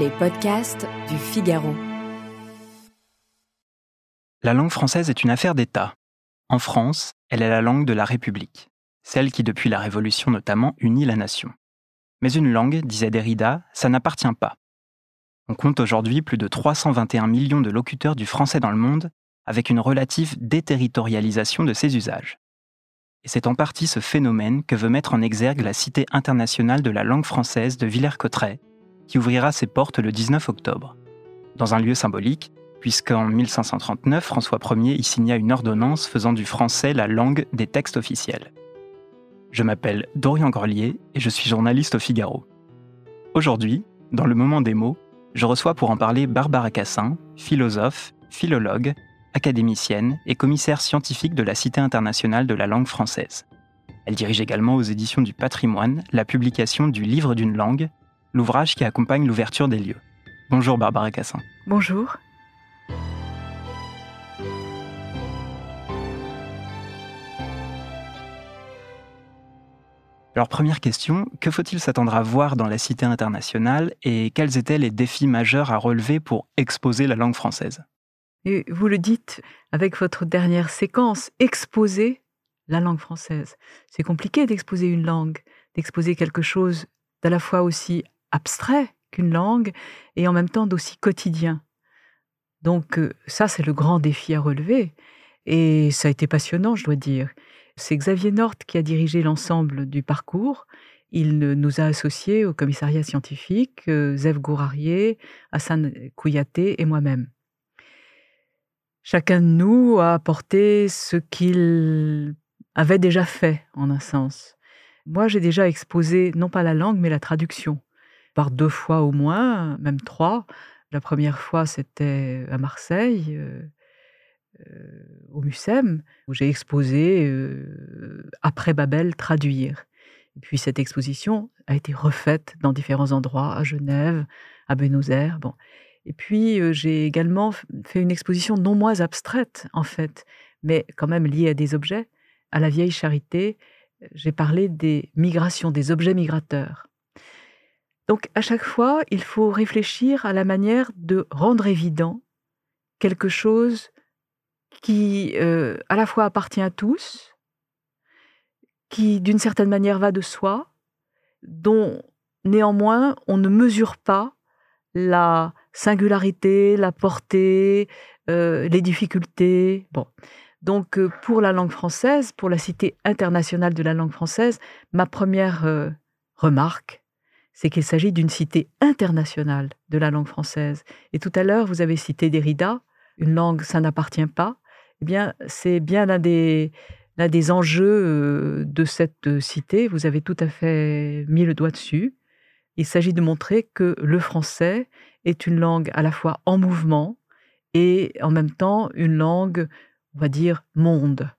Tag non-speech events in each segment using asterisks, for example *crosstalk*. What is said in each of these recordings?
Les podcasts du Figaro. La langue française est une affaire d'État. En France, elle est la langue de la République, celle qui, depuis la Révolution notamment, unit la nation. Mais une langue, disait Derrida, ça n'appartient pas. On compte aujourd'hui plus de 321 millions de locuteurs du français dans le monde, avec une relative déterritorialisation de ses usages. Et c'est en partie ce phénomène que veut mettre en exergue la Cité internationale de la langue française de Villers-Cotterêts, qui ouvrira ses portes le 19 octobre. Dans un lieu symbolique, puisqu'en 1539, François Ier y signa une ordonnance faisant du français la langue des textes officiels. Je m'appelle Dorian Grelier et je suis journaliste au Figaro. Aujourd'hui, dans le moment des mots, je reçois pour en parler Barbara Cassin, philosophe, philologue, académicienne et commissaire scientifique de la Cité internationale de la langue française. Elle dirige également aux éditions du patrimoine la publication du Livre d'une langue, l'ouvrage qui accompagne l'ouverture des lieux. Bonjour Barbara Cassin. Bonjour. Alors première question, que faut-il s'attendre à voir dans la cité internationale et quels étaient les défis majeurs à relever pour exposer la langue française? Et Vous le dites avec votre dernière séquence, exposer la langue française. C'est compliqué d'exposer une langue, d'exposer quelque chose d'à la fois aussi abstrait qu'une langue et en même temps d'aussi quotidien. Donc euh, ça, c'est le grand défi à relever. Et ça a été passionnant, je dois dire. C'est Xavier Nort qui a dirigé l'ensemble du parcours. Il nous a associés au commissariat scientifique, euh, Zev Gourarier, Hassan Kouyaté et moi-même. Chacun de nous a apporté ce qu'il avait déjà fait, en un sens. Moi, j'ai déjà exposé non pas la langue, mais la traduction par deux fois au moins, même trois. La première fois, c'était à Marseille, euh, euh, au Mucem, où j'ai exposé euh, après Babel traduire. Et puis cette exposition a été refaite dans différents endroits, à Genève, à Buenos Aires. Bon. Et puis j'ai également fait une exposition non moins abstraite, en fait, mais quand même liée à des objets. À la vieille charité, j'ai parlé des migrations, des objets migrateurs. Donc à chaque fois, il faut réfléchir à la manière de rendre évident quelque chose qui euh, à la fois appartient à tous, qui d'une certaine manière va de soi, dont néanmoins on ne mesure pas la singularité, la portée, euh, les difficultés. Bon. Donc euh, pour la langue française, pour la Cité internationale de la langue française, ma première remarque, c'est qu'il s'agit d'une cité internationale de la langue française. Et tout à l'heure, vous avez cité Derrida, une langue, ça n'appartient pas. Eh bien, c'est bien l'un des, l'un des enjeux euh, de cette cité. Vous avez tout à fait mis le doigt dessus. Il s'agit de montrer que le français est une langue à la fois en mouvement et en même temps une langue, on va dire, monde.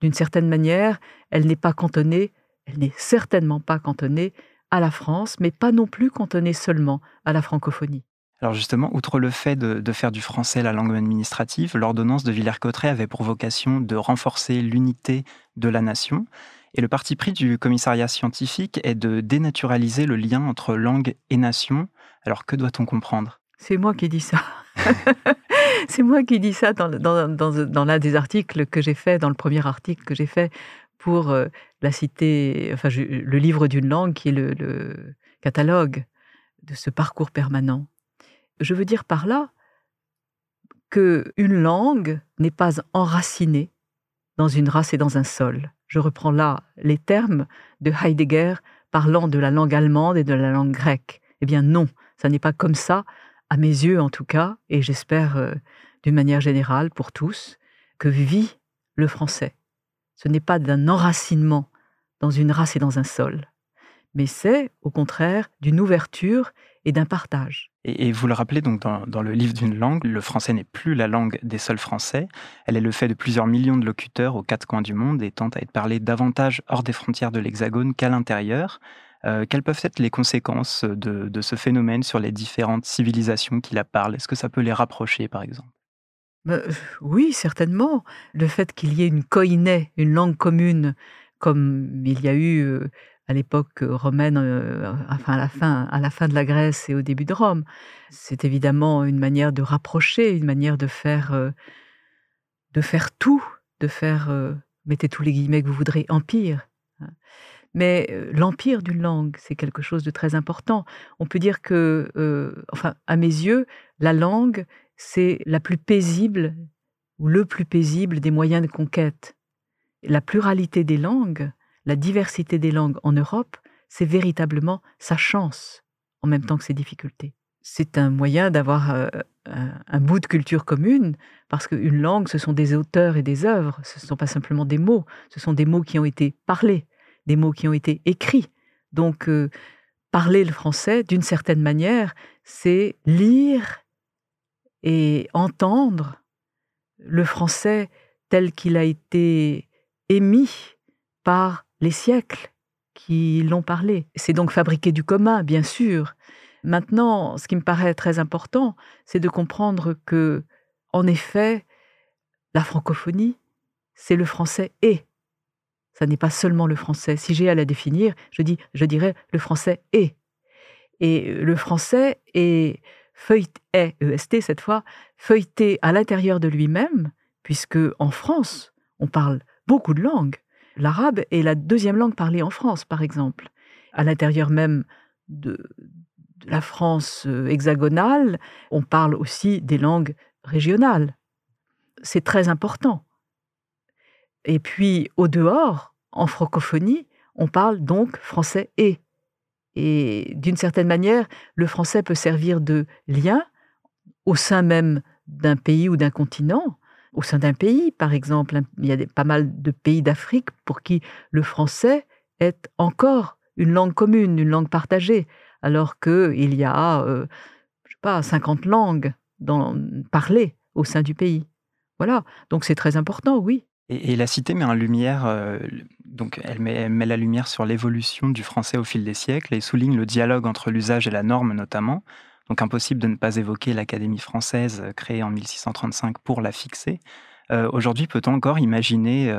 D'une certaine manière, elle n'est pas cantonnée, elle n'est certainement pas cantonnée à la France, mais pas non plus cantonné seulement à la francophonie. Alors justement, outre le fait de, faire du français la langue administrative, l'ordonnance de Villers-Cotterêts avait pour vocation de renforcer l'unité de la nation. Et le parti pris du commissariat scientifique est de dénaturaliser le lien entre langue et nation. Alors que doit-on comprendre? C'est moi qui dis ça. *laughs* C'est moi qui dis ça dans, dans, dans l'un des articles que j'ai fait, dans le premier article que j'ai fait pour euh, la cité, enfin, le livre d'une langue qui est le, catalogue de ce parcours permanent. Je veux dire par là que une langue n'est pas enracinée dans une race et dans un sol. Je reprends là les termes de Heidegger parlant de la langue allemande et de la langue grecque. Eh bien non, ça n'est pas comme ça, à mes yeux en tout cas, et j'espère euh, d'une manière générale pour tous, que vit le français. Ce n'est pas d'un enracinement dans une race et dans un sol, mais c'est, au contraire, d'une ouverture et d'un partage. Et, vous le rappelez donc dans, le livre d'une langue, le français n'est plus la langue des seuls français, elle est le fait de plusieurs millions de locuteurs aux quatre coins du monde et tente à être parlée davantage hors des frontières de l'Hexagone qu'à l'intérieur. Euh, quelles peuvent être les conséquences de, de, ce phénomène sur les différentes civilisations qui la parlent? Est-ce que ça peut les rapprocher, par exemple? Oui, certainement. Le fait qu'il y ait une koiné, une langue commune, comme il y a eu à l'époque romaine, enfin à la fin, à la fin de la Grèce et au début de Rome. C'est évidemment une manière de rapprocher, une manière de faire, de faire tout, de faire, mettez tous les guillemets que vous voudrez, empire. Hein. Mais l'empire d'une langue, c'est quelque chose de très important. On peut dire que, enfin, à mes yeux, la langue, c'est la plus paisible ou le plus paisible des moyens de conquête. La pluralité des langues, la diversité des langues en Europe, c'est véritablement sa chance en même temps que ses difficultés. C'est un moyen d'avoir un, un, bout de culture commune, parce qu'une langue, ce sont des auteurs et des œuvres, ce ne sont pas simplement des mots, ce sont des mots qui ont été parlés, des mots qui ont été écrits. Donc, parler le français, d'une certaine manière, c'est lire et entendre le français tel qu'il a été émis par les siècles qui l'ont parlé. C'est donc fabriquer du commun, bien sûr. Maintenant, ce qui me paraît très important, c'est de comprendre que, en effet, la francophonie, c'est le français et. Ça n'est pas seulement le français. Si j'ai à la définir, je, dis, je dirais le français est. Et le français est feuilleté, EST cette fois, feuilleté à l'intérieur de lui-même, puisque en France, on parle beaucoup de langues. L'arabe est la deuxième langue parlée en France, par exemple. À l'intérieur même de, de la France euh, hexagonale, on parle aussi des langues régionales. C'est très important. Et puis, au dehors, en francophonie, on parle donc français et. Et d'une certaine manière, le français peut servir de lien au sein même d'un pays ou d'un continent, au sein d'un pays, par exemple. Il y a pas mal de pays d'Afrique pour qui le français est encore une langue commune, une langue partagée, alors qu'il y a, euh, sais pas, 50 langues dans, parlées au sein du pays. Voilà, donc c'est très important, oui. Et, la cité met en lumière, euh, donc elle met, la lumière sur l'évolution du français au fil des siècles et souligne le dialogue entre l'usage et la norme notamment. Donc impossible de ne pas évoquer l'Académie française euh, créée en 1635 pour la fixer. Euh, aujourd'hui, peut-on encore imaginer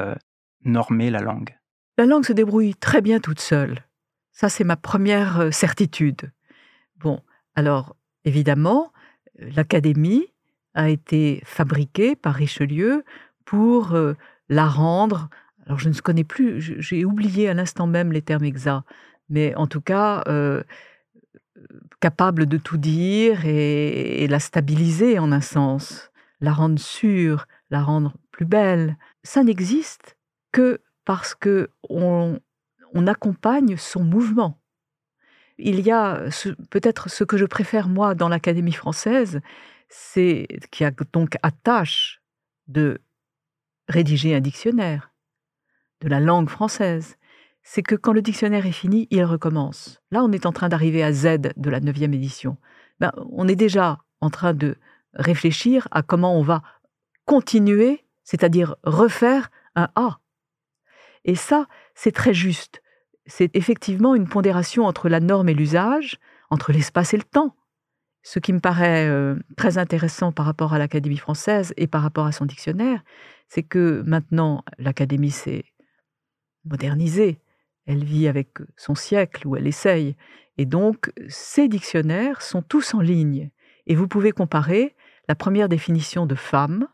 normer la langue? La langue se débrouille très bien toute seule. Ça, c'est ma première certitude. Bon, alors évidemment, l'Académie a été fabriquée par Richelieu pour la rendre. Alors je ne connais plus, j'ai oublié à l'instant même les termes exacts, mais en tout cas euh, capable de tout dire et, la stabiliser en un sens, la rendre sûre, la rendre plus belle. Ça n'existe que parce que on, accompagne son mouvement. Il y a peut-être ce que je préfère moi dans l'Académie française, c'est qui a donc à tâche de rédiger un dictionnaire de la langue française, c'est que quand le dictionnaire est fini, il recommence. Là, on est en train d'arriver à Z de la neuvième édition. Ben, on est déjà en train de réfléchir à comment on va continuer, c'est-à-dire refaire un A. Et ça, c'est très juste. C'est effectivement une pondération entre la norme et l'usage, entre l'espace et le temps. Ce qui me paraît euh, très intéressant par rapport à l'Académie française et par rapport à son dictionnaire, c'est que maintenant, l'Académie s'est modernisée. Elle vit avec son siècle, ou elle essaye. Et donc, ces dictionnaires sont tous en ligne. Et vous pouvez comparer la première définition de femme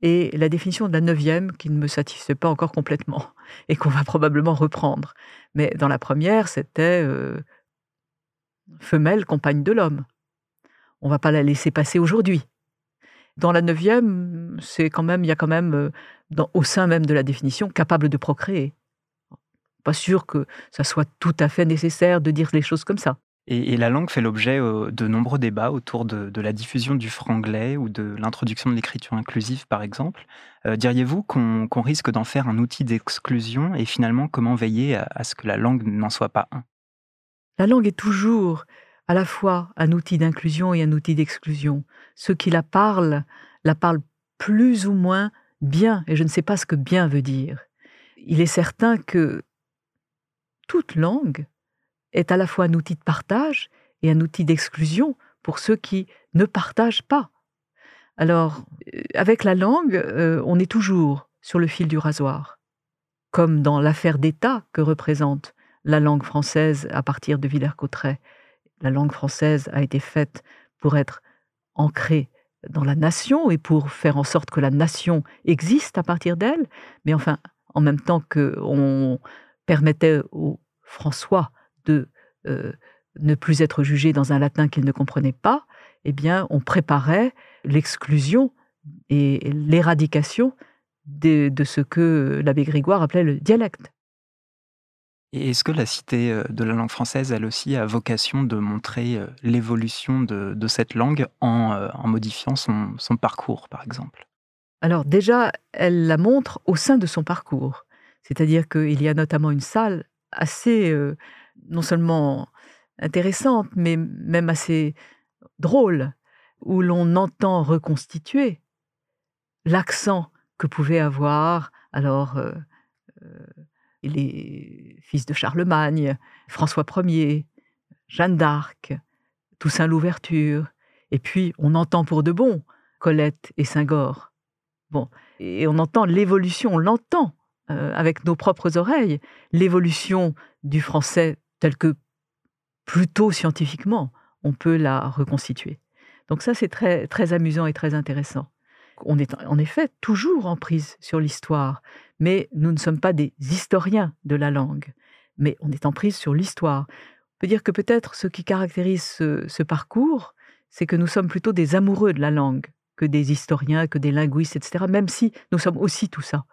et la définition de la neuvième, qui ne me satisfait pas encore complètement, *laughs* et qu'on va probablement reprendre. Mais dans la première, c'était euh, femelle, compagne de l'homme. On ne va pas la laisser passer aujourd'hui. Dans la neuvième, c'est quand même, il y a quand même, euh, dans, au sein même de la définition, capable de procréer. Pas sûr que ça soit tout à fait nécessaire de dire les choses comme ça. Et, la langue fait l'objet euh, de nombreux débats autour de, la diffusion du franglais ou de l'introduction de l'écriture inclusive, par exemple. Euh, diriez-vous qu'on risque d'en faire un outil d'exclusion et finalement comment veiller à ce que la langue n'en soit pas un? La langue est toujours à la fois un outil d'inclusion et un outil d'exclusion. Ceux qui la parlent la parlent plus ou moins bien, et je ne sais pas ce que bien veut dire. Il est certain que toute langue est à la fois un outil de partage et un outil d'exclusion pour ceux qui ne partagent pas. Alors, euh, avec la langue, euh, on est toujours sur le fil du rasoir, comme dans l'affaire d'État que représente la langue française à partir de Villers-Cotterêts. La langue française a été faite pour être ancrée dans la nation et pour faire en sorte que la nation existe à partir d'elle. Mais enfin, en même temps qu'on permettait aux François de euh, ne plus être jugé dans un latin qu'il ne comprenait pas, eh bien, on préparait l'exclusion et l'éradication de, de, ce que l'abbé Grégoire appelait le dialecte. Et est-ce que la Cité euh, de la langue française, elle aussi, a vocation de montrer euh, l'évolution de, cette langue en, euh, modifiant son, parcours, par exemple? Alors déjà, elle la montre au sein de son parcours. C'est-à-dire qu'il y a notamment une salle assez, non seulement intéressante, mais même assez drôle, où l'on entend reconstituer l'accent que pouvait avoir alors les fils de Charlemagne, François Ier, Jeanne d'Arc, Toussaint l'Ouverture, et puis on entend pour de bon Colette et Saint-Gor. Bon, et on entend l'évolution, on l'entend euh, avec nos propres oreilles, l'évolution du français tel que plutôt scientifiquement on peut la reconstituer. Donc ça c'est très très amusant et très intéressant. On est en effet toujours en prise sur l'histoire, mais nous ne sommes pas des historiens de la langue, mais on est en prise sur l'histoire. On peut dire que peut-être ce qui caractérise ce, parcours, c'est que nous sommes plutôt des amoureux de la langue que des historiens, que des linguistes, etc., même si nous sommes aussi tout ça.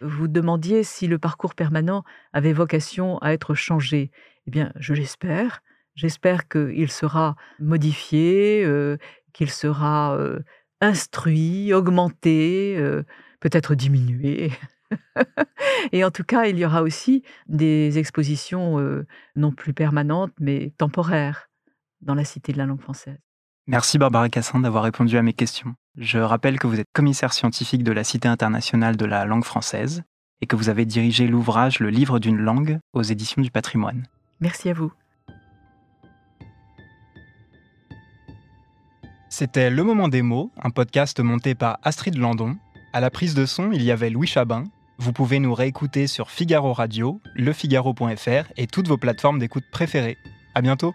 Vous demandiez si le parcours permanent avait vocation à être changé. Eh bien, je l'espère. J'espère qu'il sera modifié, euh, qu'il sera euh, instruit, augmenté, euh, peut-être diminué. *laughs* Et en tout cas, il y aura aussi des expositions euh, non plus permanentes, mais temporaires dans la Cité de la langue française. Merci Barbara Cassin d'avoir répondu à mes questions. Je rappelle que vous êtes commissaire scientifique de la Cité internationale de la langue française et que vous avez dirigé l'ouvrage Le livre d'une langue aux éditions du patrimoine. Merci à vous. C'était Le Moment des mots, un podcast monté par Astrid Landon. À la prise de son, il y avait Louis Chabin. Vous pouvez nous réécouter sur Figaro Radio, lefigaro.fr et toutes vos plateformes d'écoute préférées. À bientôt!